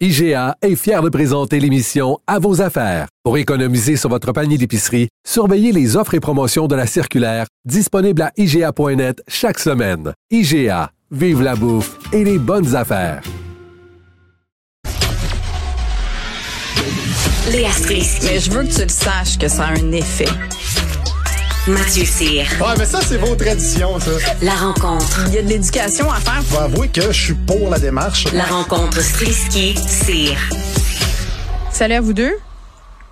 IGA est fier de présenter l'émission À vos affaires. Pour économiser sur votre panier d'épicerie, surveillez les offres et promotions de la circulaire disponible à IGA.net chaque semaine. IGA, vive la bouffe et les bonnes affaires. Léa Strisky. Mais je veux que tu le saches que ça a un effet. Mathieu Cyr. Ouais, mais ça, c'est vos traditions, ça. La rencontre. Il y a de l'éducation à faire. Faut avouer que je suis pour la démarche. La rencontre Strisky-Cyr. Salut à vous deux.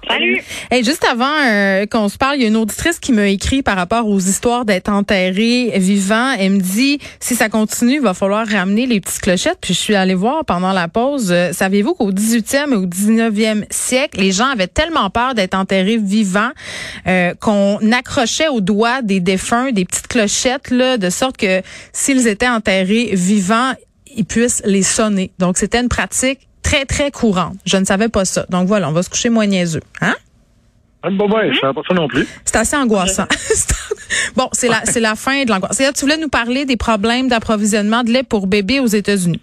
Salut. Hey, juste avant euh, qu'on se parle, il y a une auditrice qui m'a écrit par rapport aux histoires d'être enterré vivant. Elle me dit si ça continue, il va falloir ramener les petites clochettes. Puis je suis allée voir pendant la pause. Euh, Saviez-vous qu'au 18e et au 19e siècle, les gens avaient tellement peur d'être enterrés vivants euh, qu'on accrochait aux doigts des défunts des petites clochettes là, de sorte que s'ils étaient enterrés vivants, ils puissent les sonner. Donc c'était une pratique très, très courante. Je ne savais pas ça. Donc voilà, on va se coucher moins niaiseux. Hein? Bon, ben, je savais pas ça non plus. C'est assez angoissant. bon, c'est la, c'est la fin de l'angoisse. Là, tu voulais nous parler des problèmes d'approvisionnement de lait pour bébés aux États-Unis.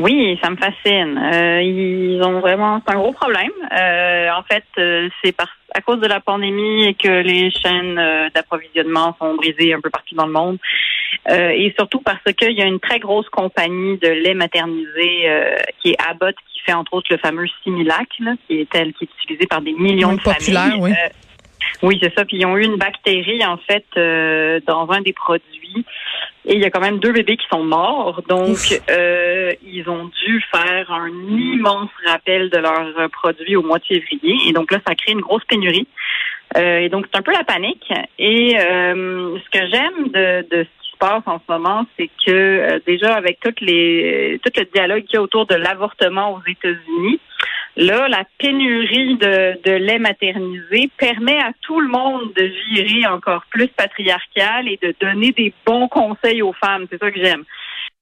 Oui, ça me fascine. Euh, ils ont vraiment, c'est un gros problème. Euh, en fait, euh, c'est par, à cause de la pandémie et que les chaînes d'approvisionnement sont brisées un peu partout dans le monde. Euh, et surtout parce qu'il y a une très grosse compagnie de lait maternisé euh, qui est Abbott, qui fait entre autres le fameux Similac, là, qui est tel qui est utilisé par des millions Oui, de familles. oui. Euh, oui, c'est ça. Puis ils ont eu une bactérie en fait dans un des produits. Et il y a quand même deux bébés qui sont morts. Donc, euh, ils ont dû faire un immense rappel de leurs produits au mois de février. Et donc là, ça crée une grosse pénurie. Euh, et donc, c'est un peu la panique. Et euh, ce que j'aime de, de ce qui se passe en ce moment, c'est que euh, déjà, avec toutes les, tout le dialogue qu'il y a autour de l'avortement aux États-Unis, Là, la pénurie de, de lait maternisé permet à tout le monde de virer encore plus patriarcal et de donner des bons conseils aux femmes. C'est ça que j'aime.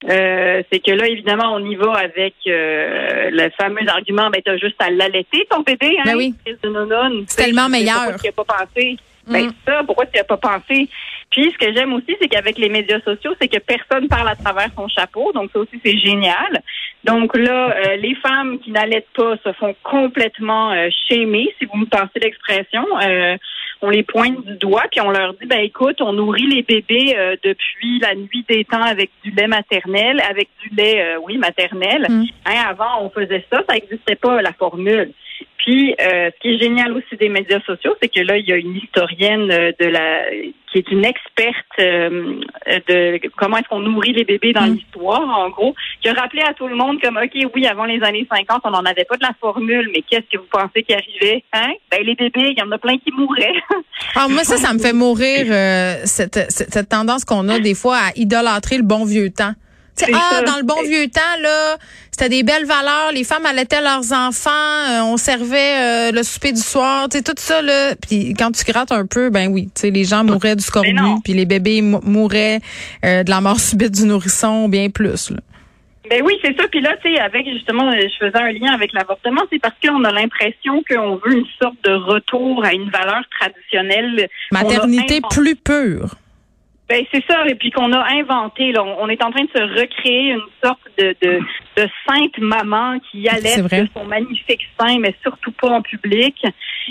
Euh, c'est que là, évidemment, on y va avec euh, le fameux argument, ben t'as juste à l'allaiter ton bébé, hein, Ben oui. C'est tellement meilleur. Pourquoi tu n'y as pas pensé? Ben Mm. ça, pourquoi tu n'y as pas pensé? Puis ce que j'aime aussi, c'est qu'avec les médias sociaux, c'est que personne parle à travers son chapeau. Donc ça aussi, c'est génial. Donc là, euh, les femmes qui n'allaitent pas se font complètement euh, si vous me passez l'expression. Euh, on les pointe du doigt, puis on leur dit, ben écoute, on nourrit les bébés euh, depuis la nuit des temps avec du lait maternel, avec du lait, euh, oui, maternel. Mm. Hein, avant, on faisait ça, ça n'existait pas, la formule. Puis, euh, ce qui est génial aussi des médias sociaux, c'est que là, il y a une historienne euh, de la qui est une experte euh, de comment est-ce qu'on nourrit les bébés dans Mm. l'histoire, en gros, qui a rappelé à tout le monde comme, OK, oui, avant les années 50, on n'en avait pas de la formule, mais qu'est-ce que vous pensez qui arrivait? Hein? Ben, les bébés, il y en a plein qui mouraient. Ah, moi, ça, ça me fait mourir, euh, cette, cette, cette tendance qu'on a des fois à idolâtrer le bon vieux temps. Ah, ça. dans le bon vieux temps, là, c'était des belles valeurs. Les femmes allaitaient leurs enfants. euh, on servait euh, le souper du soir. Tu sais, tout ça, là. Puis quand tu grattes un peu, ben oui, tu sais, les gens mouraient du scorbut. Puis les bébés mou- mouraient euh, de la mort subite du nourrisson, bien plus, là. Ben oui, c'est ça. Puis là, tu sais, avec justement, euh, je faisais un lien avec l'avortement, c'est parce qu'on a l'impression qu'on veut une sorte de retour à une valeur traditionnelle. Maternité plus pure. Ben c'est ça, et puis qu'on a inventé. Là, on est en train de se recréer une sorte de, de, de sainte maman qui allait de son magnifique sein, mais surtout pas en public,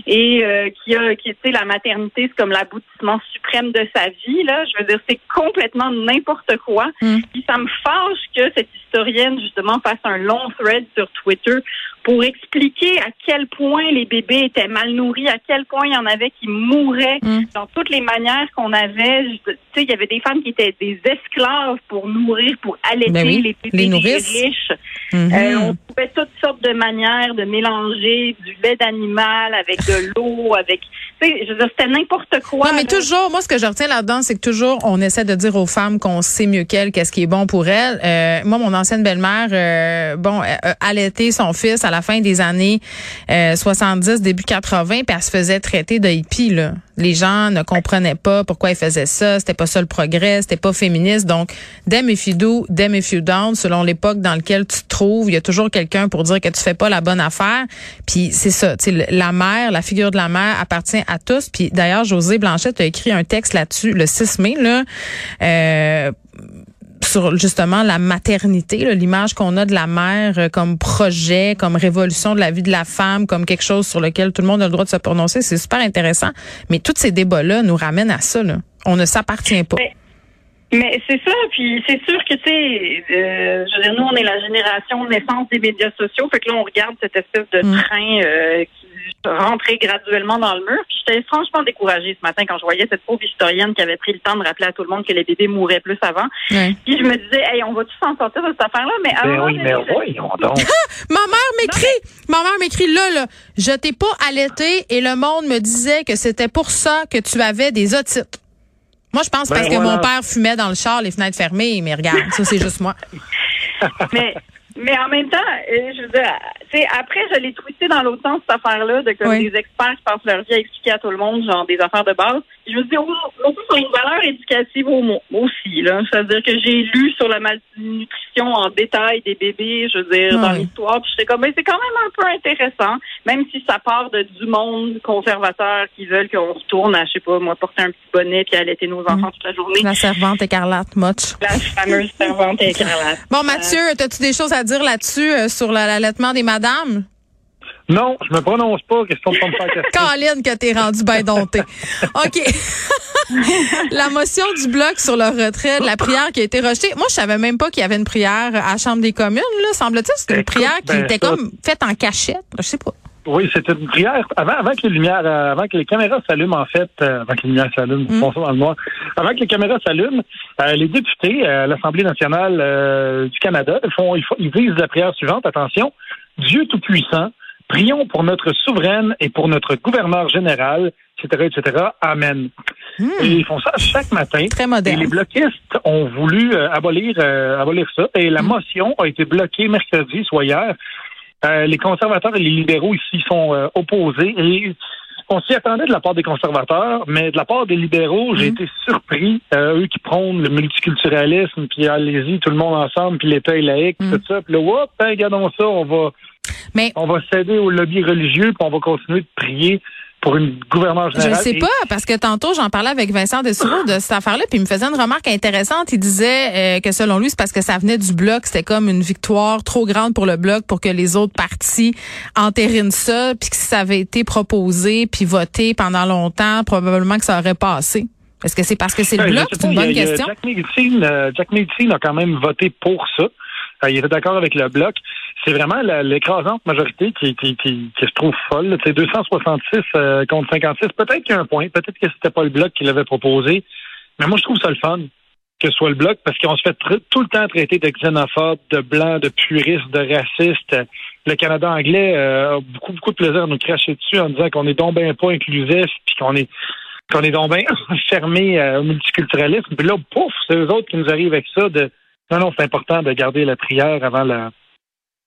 et euh, qui a, qui tu sais, la maternité, c'est comme l'aboutissement suprême de sa vie. Là, je veux dire, c'est complètement n'importe quoi. Mm. Puis ça me fâche que cette historienne justement fasse un long thread sur Twitter pour expliquer à quel point les bébés étaient mal nourris, à quel point il y en avait qui mouraient Mm. dans toutes les manières qu'on avait. Tu sais, il y avait des femmes qui étaient des esclaves pour nourrir, pour allaiter Ben oui, les bébés les des nourrices. riches. Mhm. Euh, on trouvait toutes sortes de manières de mélanger du lait d'animal avec de l'eau, avec. Tu sais, je veux dire, c'était n'importe quoi. Non, mais là. toujours, moi, ce que je retiens là-dedans, c'est que toujours, on essaie de dire aux femmes qu'on sait mieux qu'elles qu'est-ce qui est bon pour elles. Euh, moi, mon ancienne belle-mère, euh, bon, allaitait son fils à la fin des années euh, 70, début 80, puis elle se faisait traiter de hippie, là. Les gens ne comprenaient pas pourquoi elle faisait ça. C'était pas ça le progrès. C'était pas féministe. Donc, damn if you do, damn if you don't, selon l'époque dans laquelle tu te trouves, il y a toujours quelqu'un pour dire que tu fais pas la bonne affaire. Puis c'est ça, la mère, la figure de la mère appartient à tous. Puis d'ailleurs, José Blanchette a écrit un texte là-dessus le 6 mai, là. Euh, sur justement la maternité, l'image qu'on a de la mère euh, comme projet, comme révolution de la vie de la femme, comme quelque chose sur lequel tout le monde a le droit de se prononcer, c'est super intéressant. Mais tous ces débats-là nous ramènent à ça. Là. On ne s'appartient pas. Mais- Mais c'est ça, puis c'est sûr que, tu sais, euh, je veux dire, nous, on est la génération naissance des médias sociaux, fait que là, on regarde cette espèce de Mm. train euh, qui rentrait graduellement dans le mur, puis j'étais franchement découragée ce matin quand je voyais cette pauvre historienne qui avait pris le temps de rappeler à tout le monde que les bébés mouraient plus avant. Puis je me disais, hey, on va tous s'en sortir de cette affaire-là, mais un Ben oui, mais je- voyons donc. Ma mère m'écrit, ma mère m'écrit là, là, je t'ai pas allaité et le monde me disait que c'était pour ça que tu avais des otites. Moi, je pense Ben parce que mon père fumait dans le char, les fenêtres fermées, mais regarde, ça c'est juste moi. mais mais en même temps, euh, je veux dire, après, je l'ai twitté dans l'autre sens, cette affaire-là, de comme Oui. des experts qui passent leur vie à expliquer à tout le monde, genre, des affaires de base. Je me dis, oh, aussi sur une valeur éducative au aussi, là. C'est-à-dire que j'ai lu sur la malnutrition en détail des bébés, je veux dire, dans l'histoire, puis j'étais comme, mais c'est quand même un peu intéressant, même si ça part de du monde conservateur qui veulent qu'on retourne à, je sais pas, moi, porter un petit bonnet puis allaiter nos enfants toute la journée. La servante écarlate, Motch. La fameuse servante écarlate. Bon, Mathieu, as-tu des choses à dire là-dessus euh, sur la- l'allaitement des madames? Non, je me prononce pas, question de casser. Caroline, que t'es rendu bien dompté. OK. la motion du bloc sur le retrait de la prière qui a été rejetée. Moi, je savais même pas qu'il y avait une prière à la Chambre des communes, là. Semble-t-il, c'était une prière qui ben, était ça- comme faite en cachette. Je sais pas. Oui, c'était une prière. Avant, avant que les lumières, euh, avant que les caméras s'allument, en fait, euh, avant que les lumières s'allument, Mm. font ça dans le noir. Avant que les caméras s'allument, euh, les députés euh, à l'Assemblée nationale euh, du Canada font, ils, font, ils disent la prière suivante. Attention, Dieu tout-puissant, prions pour notre souveraine et pour notre gouverneur général, etc., etc. Amen. Et ils font ça chaque matin. Très Et moderne. les bloquistes ont voulu euh, abolir, euh, abolir ça. Et la motion a été bloquée mercredi, soit hier. Euh, les conservateurs et les libéraux ici sont euh, opposés. Et on s'y attendait de la part des conservateurs, mais de la part des libéraux, j'ai été surpris. Euh, eux qui prônent le multiculturalisme, puis allez-y, tout le monde ensemble, puis l'État est laïque, Mm. tout ça. Puis là, hop, ben, regardons ça, on va, Mais on va céder au lobby religieux, puis on va continuer de prier pour une Je ne sais pas, parce que tantôt, j'en parlais avec Vincent Dessureau de cette affaire-là, puis il me faisait une remarque intéressante. Il disait euh, que selon lui, c'est parce que ça venait du bloc, c'était comme une victoire trop grande pour le bloc pour que les autres partis entérinent ça, puis que si ça avait été proposé puis voté pendant longtemps, probablement que ça aurait passé. Est-ce que c'est parce que c'est le je bloc? C'est une bonne a question. Jack Medicine, euh, Jack Medicine a quand même voté pour ça. Il était d'accord avec le bloc. C'est vraiment l'écrasante majorité qui, qui, qui, qui se trouve folle. C'est 266 euh, contre 56. Peut-être qu'il y a un point. Peut-être que c'était pas le bloc qui l'avait proposé. Mais moi, je trouve ça le fun que ce soit le bloc parce qu'on se fait tout le temps traiter de xénophobe, de blanc, de puriste, de raciste. Le Canada anglais euh, a beaucoup, beaucoup de plaisir à nous cracher dessus en disant qu'on est donc ben pas inclusif puis qu'on est qu'on est donc bien fermé euh, au multiculturalisme. Puis là, pouf, c'est eux autres qui nous arrivent avec ça de non, non, c'est important de garder la prière avant la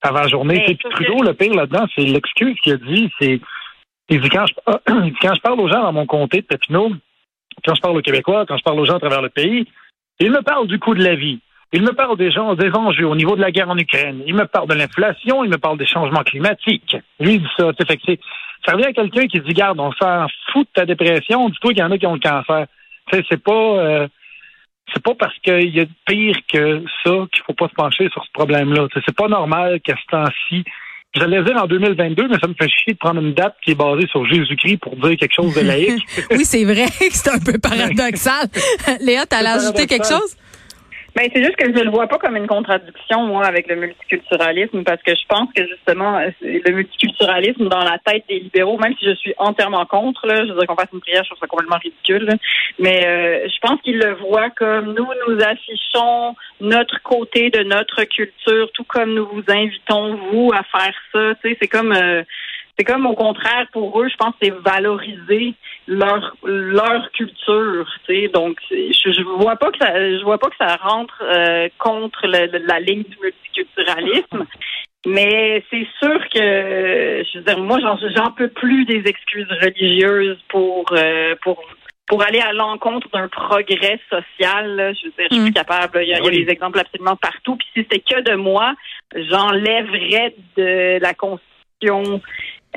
avant la journée. Tu sais, Puis Trudeau, le pire là-dedans, c'est l'excuse qu'il a dit, c'est il dit quand je, quand je parle aux gens dans mon comté de Papineau, quand je parle aux Québécois, quand je parle aux gens à travers le pays, il me parle du coût de la vie. Il me parle des gens, des enjeux au niveau de la guerre en Ukraine. Il me parle de l'inflation. Il me parle des changements climatiques. Lui, il dit ça. Tu sais, fait que c'est- ça revient à quelqu'un qui dit, garde, on s'en fout de ta dépression. Dis-toi qu'il y en a qui ont le cancer. C'est pas, euh, c'est pas parce qu'il y a pire que ça qu'il faut pas se pencher sur ce problème-là. C'est pas normal qu'à ce temps-ci, j'allais dire en 2022, mais ça me fait chier de prendre une date qui est basée sur Jésus-Christ pour dire quelque chose de laïque. oui, c'est vrai que c'est un peu paradoxal. Léa, t'allais ajouter quelque chose? Ben, c'est juste que je le vois pas comme une contradiction, moi, avec le multiculturalisme, parce que je pense que justement, le multiculturalisme dans la tête des libéraux, même si je suis entièrement contre, là, je veux dire qu'on fasse une prière, je trouve ça complètement ridicule, là, mais euh, je pense qu'ils le voient comme nous, nous affichons notre côté de notre culture, tout comme nous vous invitons, vous, à faire ça. Tu sais, c'est comme... euh, c'est comme au contraire pour eux, je pense, c'est valoriser leur leur culture. Tu sais, donc je, je vois pas que ça, je vois pas que ça rentre euh, contre le- la ligne du multiculturalisme. Mais c'est sûr que, je veux dire, moi, j'en, j'en peux plus des excuses religieuses pour euh, pour pour aller à l'encontre d'un progrès social. là. Je veux dire, je suis Mm. plus capable. Il y a, il y a Oui. des exemples absolument partout. Puis si c'était que de moi, j'enlèverais de la Constitution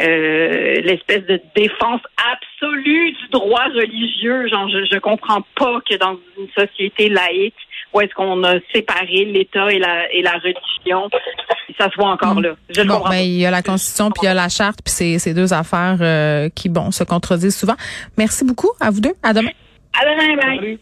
euh, l'espèce de défense absolue du droit religieux. Genre, je, je comprends pas que dans une société laïque, où est-ce qu'on a séparé l'État et la, et la religion, ça se voit encore Mm. là. Je Bon, comprends ben, il y a la Constitution puis il y a la charte puis c'est c'est deux affaires euh, qui bon se contredisent souvent. Merci beaucoup à vous deux. À demain. À demain, bye.